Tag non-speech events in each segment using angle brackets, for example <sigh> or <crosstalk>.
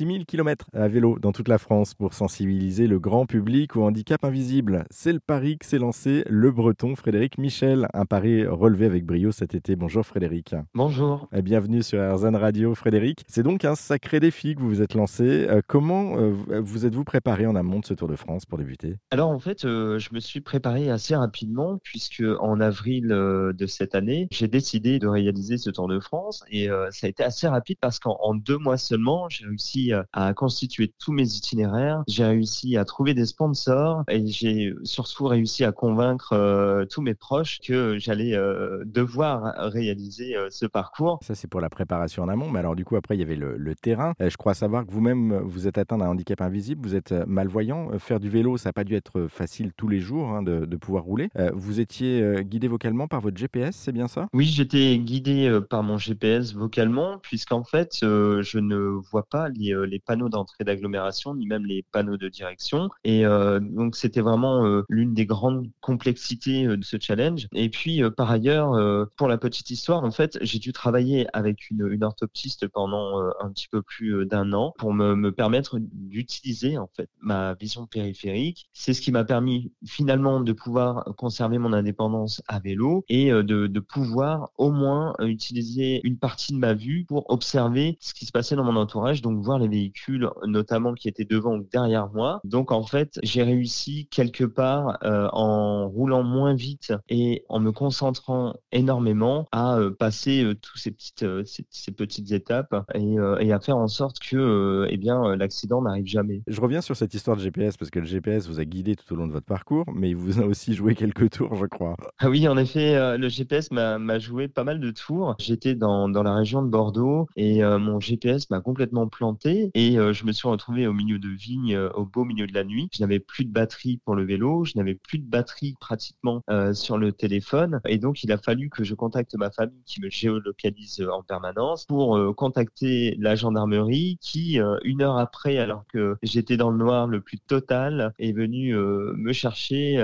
6000 km à vélo dans toute la France pour sensibiliser le grand public au handicap invisible. C'est le pari que s'est lancé le breton Frédéric Michel. Un pari relevé avec brio cet été. Bonjour Frédéric. Bonjour. Et bienvenue sur RZN Radio Frédéric. C'est donc un sacré défi que vous vous êtes lancé. Euh, comment euh, vous êtes-vous préparé en amont de ce Tour de France pour débuter? Alors en fait, euh, je me suis préparé assez rapidement puisque en avril de cette année, j'ai décidé de réaliser ce Tour de France et ça a été assez rapide parce qu'en deux mois seulement, j'ai réussi à constituer tous mes itinéraires, j'ai réussi à trouver des sponsors et j'ai surtout réussi à convaincre tous mes proches que j'allais devoir réaliser ce parcours. Ça c'est pour la préparation en amont, mais alors du coup après il y avait le, terrain. je crois savoir que vous-même vous êtes atteint d'un handicap invisible, vous êtes malvoyant. Faire du vélo, ça n'a pas dû être facile tous les jours hein, de, pouvoir rouler. vous étiez guidé vocalement par votre GPS, c'est bien ça? Oui, j'étais guidé par mon GPS vocalement, puisqu'en fait, je ne vois pas les, les panneaux d'entrée d'agglomération, ni même les panneaux de direction. Et donc, c'était vraiment l'une des grandes complexités de ce challenge. Et puis, par ailleurs, pour la petite histoire, en fait, j'ai dû travailler avec une, une orthoptiste pendant un petit peu plus d'un an pour me, me permettre d'utiliser en fait ma vision périphérique. C'est ce qui m'a permis finalement de pouvoir conserver mon indépendance à vélo et de, de pouvoir au moins utiliser une partie de ma vue pour observer ce qui se passait dans mon entourage, donc voir les véhicules notamment qui étaient devant ou derrière moi. Donc en fait, j'ai réussi quelque part euh, en roulant moins vite et en me concentrant énormément à euh, passer euh, toutes ces petites ces, petites étapes et, et, à faire en sorte que eh bien l'accident n'arrive jamais. Je reviens sur cette histoire de GPS parce que le GPS vous a guidé tout au long de votre parcours, mais il vous a aussi joué quelques tours, je crois. Ah oui, en effet, le GPS m'a joué pas mal de tours. J'étais dans, dans la région de Bordeaux et mon GPS m'a complètement planté et je me suis retrouvé au milieu de vignes, au beau milieu de la nuit. Je n'avais plus de batterie pour le vélo, je n'avais plus de batterie pratiquement euh, sur le téléphone. Et donc, il a fallu que je contacte ma famille qui me géolocalise en permanence pour euh, contacter la gendarmerie qui, euh, une heure après, alors que j'étais dans le noir le plus total, est venu me chercher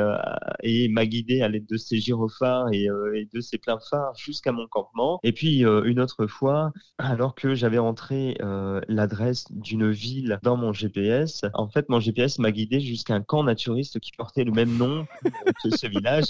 et m'a guidé à l'aide de ses gyrophares et de ses pleins phares jusqu'à mon campement. Et puis, une autre fois, alors que j'avais entré l'adresse d'une ville dans mon GPS, en fait, mon GPS m'a guidé jusqu'à un camp naturiste qui portait le même nom que ce <laughs> village.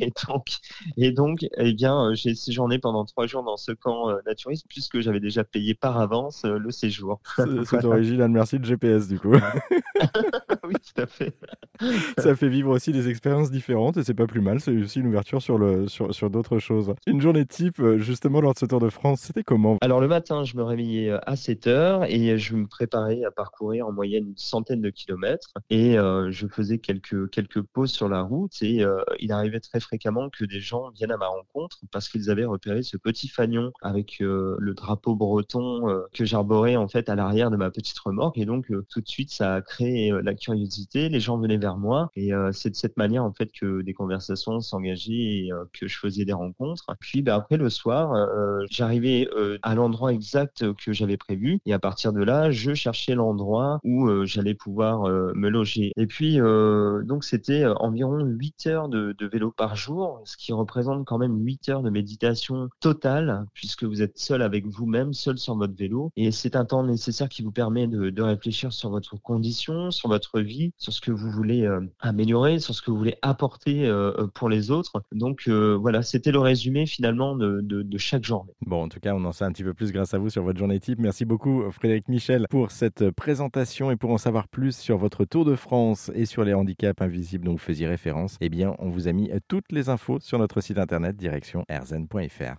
Et donc, et donc eh bien, euh, j'ai séjourné pendant trois jours dans ce camp euh, naturiste puisque j'avais déjà payé par avance euh, le séjour. C'est <laughs> original, merci de GPS du coup. <laughs> <laughs> oui, tout à fait. <laughs> Ça fait vivre aussi des expériences différentes et c'est pas plus mal. C'est aussi une ouverture sur, le, sur, sur d'autres choses. Une journée type, justement, lors de ce Tour de France, c'était comment? Alors, le matin, je me réveillais à 7 heures et je me préparais à parcourir en moyenne une centaine de kilomètres et je faisais quelques, quelques pauses sur la route et il arrivait très fréquemment que des gens viennent à ma rencontre parce qu'ils avaient repéré ce petit fanion avec le drapeau breton que j'arborais en fait à l'arrière de ma petite remorque et donc tout de suite ça a créé la curiosité, les gens venaient vers moi et c'est de cette manière en fait que des conversations s'engageaient et que je faisais des rencontres. Puis ben, après le soir, j'arrivais à l'endroit exact que j'avais prévu et à partir de là, je cherchais l'endroit où j'allais pouvoir me loger. Et puis donc c'était environ 8 heures de, de vélo par jour, ce qui représente quand même 8 heures de méditation totale puisque vous êtes seul avec vous-même, seul sur votre vélo et c'est un temps nécessaire qui vous permet de, de réfléchir sur votre condition, sur votre vie, sur ce que vous voulez euh, améliorer, sur ce que vous voulez apporter euh, euh, pour les autres. Donc voilà, c'était le résumé finalement de, de, chaque journée. Bon, en tout cas, on en sait un petit peu plus grâce à vous sur votre journée type. Merci beaucoup Frédéric Michel pour cette présentation et pour en savoir plus sur votre Tour de France et sur les handicaps invisibles dont vous faisiez référence. Eh bien, on vous a mis toutes les infos sur notre site internet direction rzn.fr.